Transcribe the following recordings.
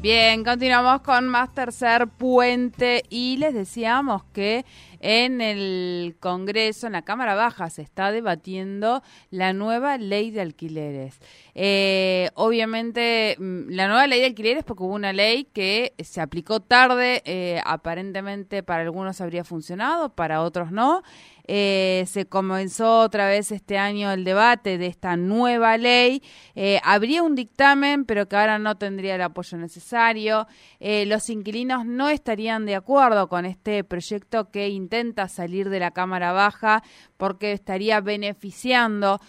Bien, continuamos con más tercer puente y les decíamos que en el Congreso, en la Cámara Baja, se está debatiendo la nueva ley de alquileres. Eh, obviamente, mm, la nueva ley de alquileres porque hubo una ley que se aplicó tarde, eh, aparentemente para algunos habría funcionado, para otros no. Eh, se comenzó otra vez este año el debate de esta nueva ley. Eh, habría un dictamen, pero que ahora no tendría el apoyo necesario. Eh, los inquilinos no estarían de acuerdo con este proyecto que intenta salir de la Cámara Baja porque estaría beneficiando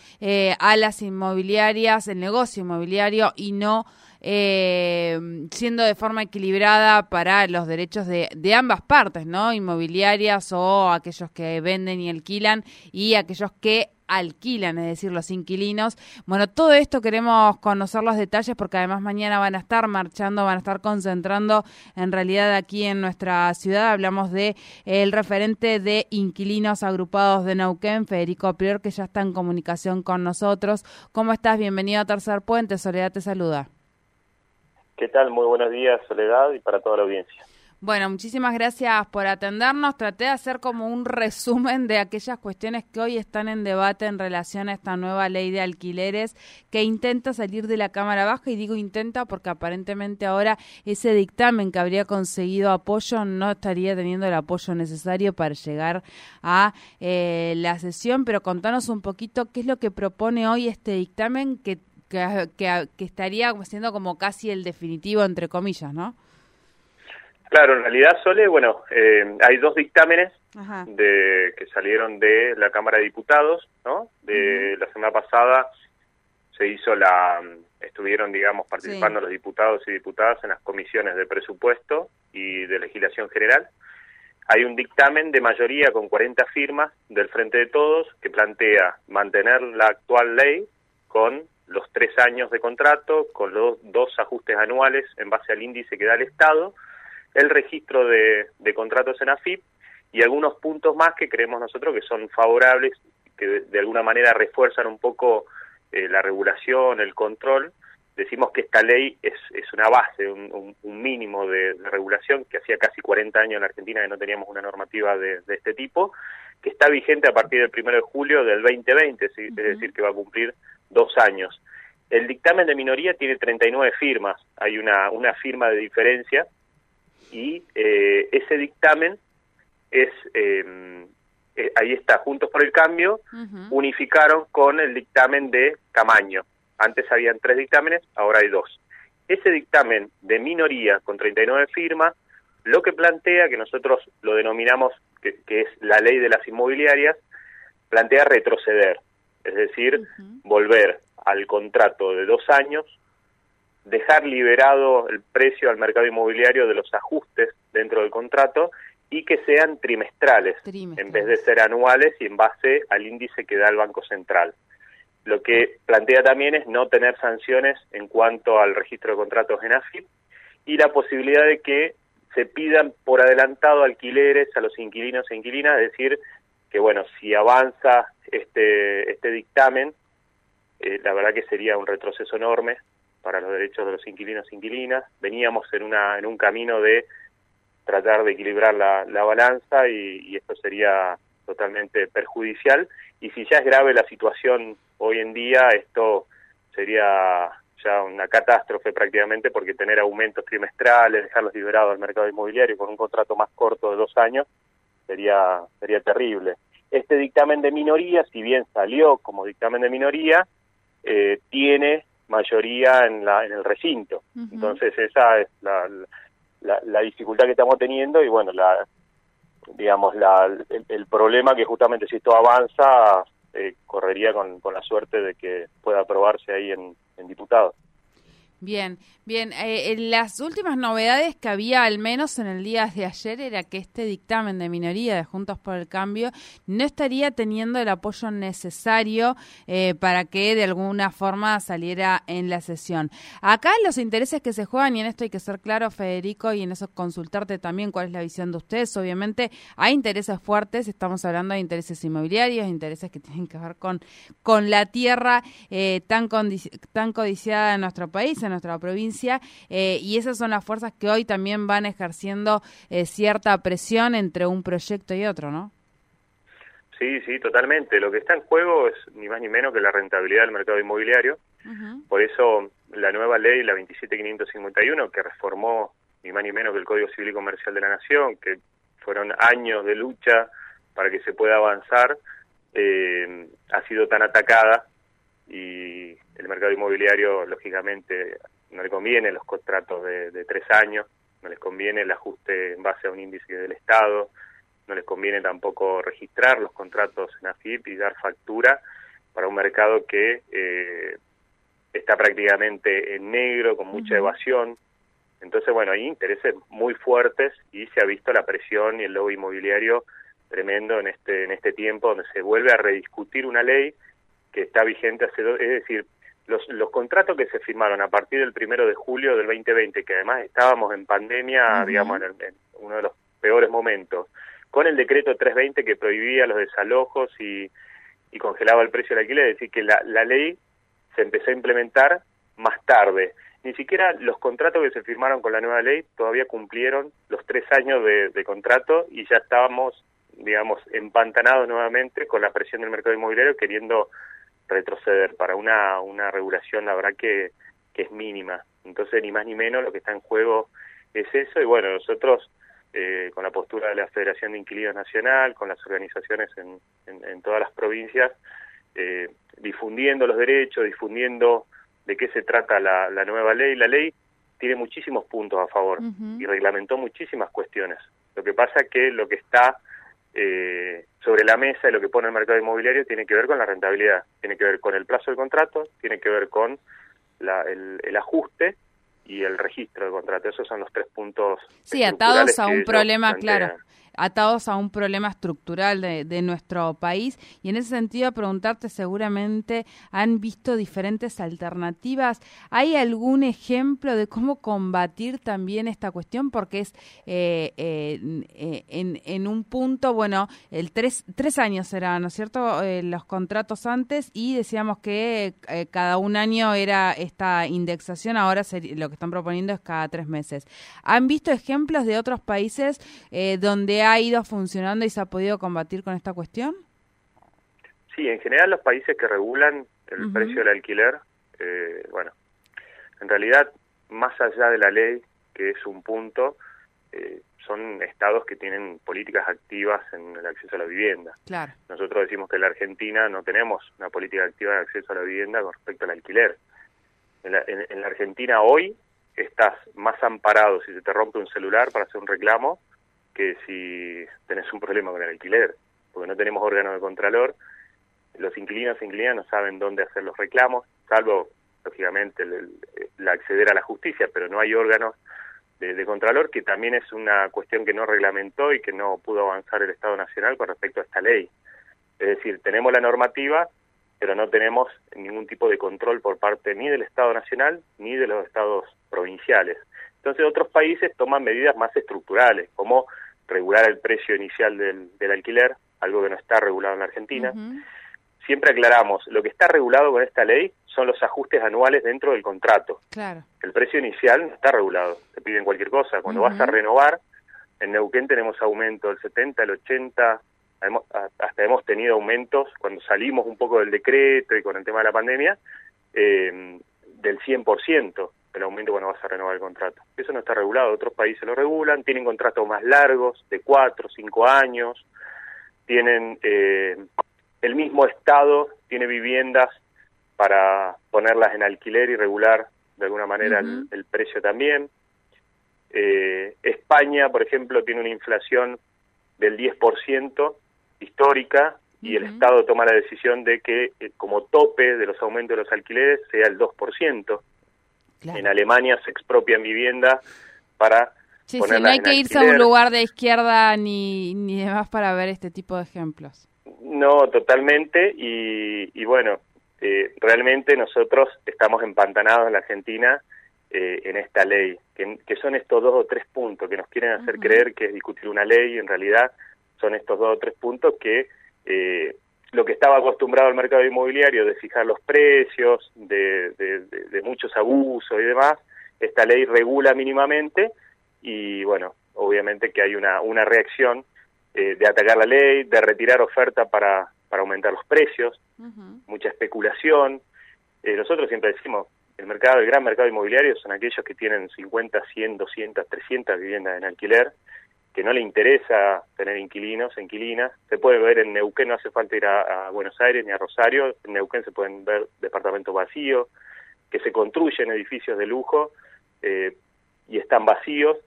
a las inmobiliarias, el negocio inmobiliario y no eh, siendo de forma equilibrada para los derechos de, ambas partes, ¿no? Inmobiliarias o aquellos que venden y alquilan y aquellos que alquilan, es decir, los inquilinos. Bueno, todo esto queremos conocer los detalles porque además mañana van a estar marchando, van a estar concentrando en realidad aquí en nuestra ciudad. Hablamos de el referente de inquilinos agrupados de Neuquén, Federico Prior, que ya está en comunicación con nosotros. ¿Cómo estás? Bienvenido a Tercer Puente. Soledad te saluda. ¿Qué tal? Muy buenos días, Soledad, y para toda la audiencia. Bueno, muchísimas gracias por atendernos. Traté de hacer como un resumen de aquellas cuestiones que hoy están en debate en relación a esta nueva ley de alquileres que intenta salir de la Cámara Baja y digo intenta porque aparentemente ahora ese dictamen que habría conseguido apoyo no estaría teniendo el apoyo necesario para llegar a eh, la sesión. Pero contanos un poquito qué es lo que propone hoy este dictamen que que, que, estaría siendo como casi el definitivo, entre comillas, ¿no? Claro, en realidad, Sole, bueno, eh, hay dos dictámenes de que salieron de la Cámara de Diputados, ¿no? De la semana pasada se hizo la, estuvieron, digamos, participando los diputados y diputadas en las comisiones de presupuesto y de legislación general. Hay un dictamen de mayoría con 40 firmas del Frente de Todos que plantea mantener la actual ley con los tres años de contrato, con los dos ajustes anuales en base al índice que da el Estado, el registro de, contratos en AFIP y algunos puntos más que creemos nosotros que son favorables, que de, alguna manera refuerzan un poco eh, la regulación, el control. Decimos que esta ley es, es una base, un, mínimo de, regulación, que hacía casi 40 años en Argentina que no teníamos una normativa de, este tipo, que está vigente a partir del 1 de julio del 2020, es decir, que va a cumplir dos años. El dictamen de minoría tiene 39 firmas, hay una, una firma de diferencia y eh, ese dictamen es, eh, eh, ahí está, Juntos por el Cambio, unificaron con el dictamen de Camaño. Antes habían tres dictámenes, ahora hay dos. Ese dictamen de minoría con 39 firmas, lo que plantea, que nosotros lo denominamos que, que es la ley de las inmobiliarias, plantea retroceder es decir, volver al contrato de dos años, dejar liberado el precio al mercado inmobiliario de los ajustes dentro del contrato y que sean trimestrales, en vez de ser anuales y en base al índice que da el Banco Central. Lo que plantea también es no tener sanciones en cuanto al registro de contratos en AFIP y la posibilidad de que se pidan por adelantado alquileres a los inquilinos e inquilinas, es decir, que bueno, si avanza este, este dictamen, eh, la verdad que sería un retroceso enorme para los derechos de los inquilinos e inquilinas. Veníamos en, una, en un camino de tratar de equilibrar la, la balanza y, esto sería totalmente perjudicial. Y si ya es grave la situación hoy en día, esto sería ya una catástrofe prácticamente porque tener aumentos trimestrales, dejarlos liberados al mercado inmobiliario con un contrato más corto de dos años, sería, sería terrible. Este dictamen de minoría, si bien salió como dictamen de minoría, eh, tiene mayoría en, la, en el recinto. Entonces esa es la, la, dificultad que estamos teniendo y bueno, la, digamos, la, el, problema que justamente si esto avanza, eh, correría con, con la suerte de que pueda aprobarse ahí en, en diputados. Bien, bien. Eh, las últimas novedades que había, al menos en el día de ayer, era que este dictamen de minoría de Juntos por el Cambio no estaría teniendo el apoyo necesario eh, para que de alguna forma saliera en la sesión. Acá los intereses que se juegan, y en esto hay que ser claro, Federico, y en eso consultarte también cuál es la visión de ustedes. Obviamente hay intereses fuertes, estamos hablando de intereses inmobiliarios, intereses que tienen que ver con, con la tierra eh, tan, tan codiciada en nuestro país, nuestra provincia, eh, y esas son las fuerzas que hoy también van ejerciendo eh, cierta presión entre un proyecto y otro, ¿no? Sí, sí, totalmente. Lo que está en juego es ni más ni menos que la rentabilidad del mercado inmobiliario. Por eso la nueva ley, la 27551, que reformó ni más ni menos que el Código Civil y Comercial de la Nación, que fueron años de lucha para que se pueda avanzar, eh, ha sido tan atacada y el mercado inmobiliario, lógicamente, no le conviene los contratos de, tres años, no les conviene el ajuste en base a un índice del Estado, no les conviene tampoco registrar los contratos en AFIP y dar factura para un mercado que eh, está prácticamente en negro, con mucha evasión. Entonces, bueno, hay intereses muy fuertes y se ha visto la presión y el lobo inmobiliario tremendo en este, en este tiempo donde se vuelve a rediscutir una ley que está vigente hace dos, es decir, los, los contratos que se firmaron a partir del primero de julio del 2020, que además estábamos en pandemia, digamos, en, uno de los peores momentos, con el decreto 320 que prohibía los desalojos y, y congelaba el precio del alquiler, es decir, que la, la ley se empezó a implementar más tarde. Ni siquiera los contratos que se firmaron con la nueva ley todavía cumplieron los tres años de, de contrato y ya estábamos, digamos, empantanados nuevamente con la presión del mercado inmobiliario queriendo retroceder para una, una regulación, la verdad que, que es mínima. Entonces, ni más ni menos, lo que está en juego es eso. Y bueno, nosotros, eh, con la postura de la Federación de Inquilinos Nacional, con las organizaciones en, en, todas las provincias, eh, difundiendo los derechos, difundiendo de qué se trata la, la nueva ley. La ley tiene muchísimos puntos a favor y reglamentó muchísimas cuestiones. Lo que pasa que lo que está eh, sobre la mesa y lo que pone el mercado inmobiliario tiene que ver con la rentabilidad, tiene que ver con el plazo del contrato, tiene que ver con la, el, el ajuste y el registro del contrato. Esos son los tres puntos. Sí, atados a un problema, claro atados a un problema estructural de, nuestro país. Y en ese sentido, preguntarte, seguramente han visto diferentes alternativas. ¿Hay algún ejemplo de cómo combatir también esta cuestión? Porque es eh, eh, en, un punto, bueno, el tres, tres años eran, ¿no es cierto?, eh, los contratos antes y decíamos que cada un año era esta indexación, ahora lo que están proponiendo es cada tres meses. ¿Han visto ejemplos de otros países donde ha ido funcionando y se ha podido combatir con esta cuestión? Sí, en general los países que regulan el precio del alquiler, eh, bueno, en realidad, más allá de la ley, que es un punto, eh, son estados que tienen políticas activas en el acceso a la vivienda. Claro. Nosotros decimos que en la Argentina no tenemos una política activa de acceso a la vivienda con respecto al alquiler. En la, en la Argentina hoy estás más amparado si se te rompe un celular para hacer un reclamo que si tenés un problema con el alquiler, porque no tenemos órgano de contralor, los inquilinos e inquilinas no saben dónde hacer los reclamos, salvo, lógicamente, el, acceder a la justicia, pero no hay órganos de, contralor, que también es una cuestión que no reglamentó y que no pudo avanzar el Estado Nacional con respecto a esta ley. Es decir, tenemos la normativa, pero no tenemos ningún tipo de control por parte ni del Estado Nacional ni de los estados provinciales. Entonces otros países toman medidas más estructurales, como regular el precio inicial del, del alquiler, algo que no está regulado en la Argentina. Siempre aclaramos, lo que está regulado con esta ley son los ajustes anuales dentro del contrato. Claro. El precio inicial no está regulado, te piden cualquier cosa. Cuando vas a renovar, en Neuquén tenemos aumento del 70, el 80, hasta hemos tenido aumentos cuando salimos un poco del decreto y con el tema de la pandemia, eh, del 100% el aumento cuando vas a renovar el contrato. Eso no está regulado, otros países lo regulan, tienen contratos más largos, de cuatro, cinco años, tienen eh, el mismo Estado, tiene viviendas para ponerlas en alquiler y regular de alguna manera el, precio también. Eh, España, por ejemplo, tiene una inflación del 10% histórica y el Estado toma la decisión de que eh, como tope de los aumentos de los alquileres sea el 2%. En Alemania se expropian viviendas para Sí, sí, no hay que irse a un lugar de izquierda ni, ni demás para ver este tipo de ejemplos. No, totalmente. Y, bueno, eh, realmente nosotros estamos empantanados en la Argentina eh, en esta ley, que, son estos dos o tres puntos que nos quieren hacer creer que es discutir una ley, y en realidad son estos dos o tres puntos que eh, lo que estaba acostumbrado al mercado inmobiliario de fijar los precios, de, de muchos abusos y demás, esta ley regula mínimamente y bueno, obviamente que hay una, una reacción eh, de atacar la ley, de retirar oferta para, para aumentar los precios, mucha especulación. Eh, nosotros siempre decimos, el mercado, el gran mercado inmobiliario son aquellos que tienen 50, 100, 200, 300 viviendas en alquiler, que no le interesa tener inquilinos, inquilinas. Se puede ver en Neuquén, no hace falta ir a, Buenos Aires ni a Rosario, en Neuquén se pueden ver departamentos vacíos, que se construyen edificios de lujo eh, y están vacíos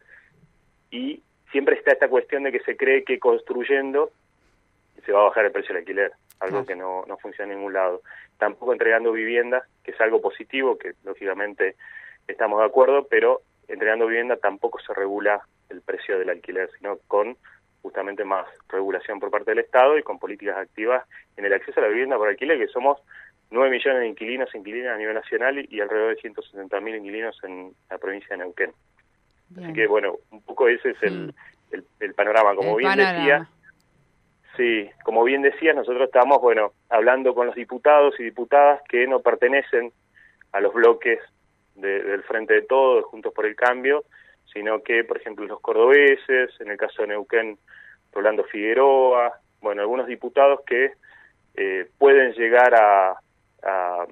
y siempre está esta cuestión de que se cree que construyendo se va a bajar el precio del alquiler, algo que no, no funciona en ningún lado. Tampoco entregando viviendas, que es algo positivo, que lógicamente estamos de acuerdo, pero entregando vivienda tampoco se regula el precio del alquiler, sino con justamente más regulación por parte del Estado y con políticas activas en el acceso a la vivienda por alquiler, que somos 9 millones de inquilinos e inquilinas a nivel nacional y alrededor de 160 mil inquilinos en la provincia de Neuquén. Así que bueno, un poco ese es el, mm. el, panorama. Como bien decía, sí, como bien decía, nosotros estamos, bueno, hablando con los diputados y diputadas que no pertenecen a los bloques del Frente de Todos, Juntos por el Cambio, sino que, por ejemplo, los cordobeses, en el caso de Neuquén, Rolando Figueroa, bueno, algunos diputados que eh, pueden llegar a, a,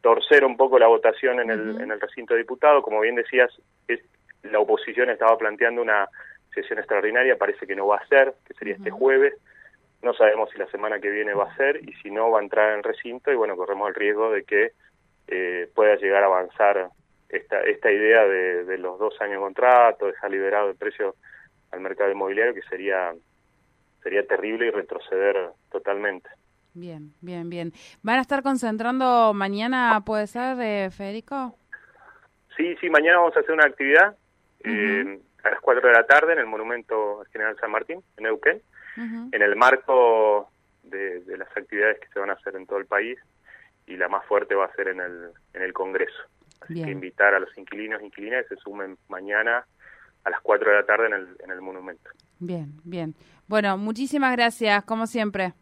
torcer un poco la votación en el, en el recinto de diputados. Como bien decías, es, la oposición estaba planteando una sesión extraordinaria, parece que no va a ser, que sería este jueves. No sabemos si la semana que viene va a ser y si no va a entrar en el recinto y bueno, corremos el riesgo de que eh, pueda llegar a avanzar esta, esta idea de, los dos años de contrato, dejar liberado el precio al mercado inmobiliario, que sería, sería terrible y retroceder totalmente. Bien, bien, bien. ¿Van a estar concentrando mañana, puede ser, eh, Federico? Sí, sí, mañana vamos a hacer una actividad eh, a las 4 de la tarde en el Monumento General San Martín, en Neuquén, en el marco de, las actividades que se van a hacer en todo el país y la más fuerte va a ser en el, en el Congreso. Así que invitar a los inquilinos e inquilinas que se sumen mañana a las 4 de la tarde en el, en el monumento. Bien, bien. Bueno, muchísimas gracias, como siempre.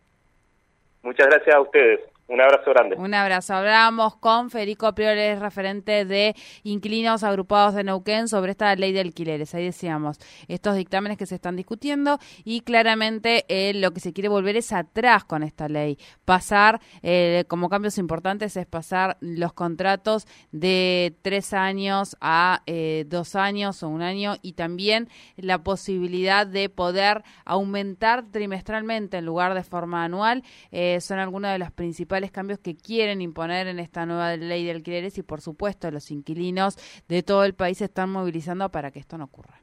Muchas gracias a ustedes. Un abrazo grande. Un abrazo. Hablamos con Federico Priores, referente de Inquilinos Agrupados de Neuquén, sobre esta ley de alquileres. Ahí decíamos, estos dictámenes que se están discutiendo y claramente eh, lo que se quiere volver es atrás con esta ley. Pasar, eh, como cambios importantes, es pasar los contratos de tres años a eh, dos años o un año y también la posibilidad de poder aumentar trimestralmente en lugar de forma anual. son algunos de los principales cambios que quieren imponer en esta nueva ley de alquileres y por supuesto los inquilinos de todo el país se están movilizando para que esto no ocurra.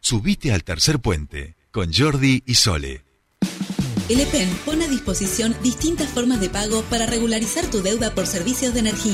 Subite al tercer puente con Jordi y Sole. El EPEN pone a disposición distintas formas de pago para regularizar tu deuda por servicios de energía.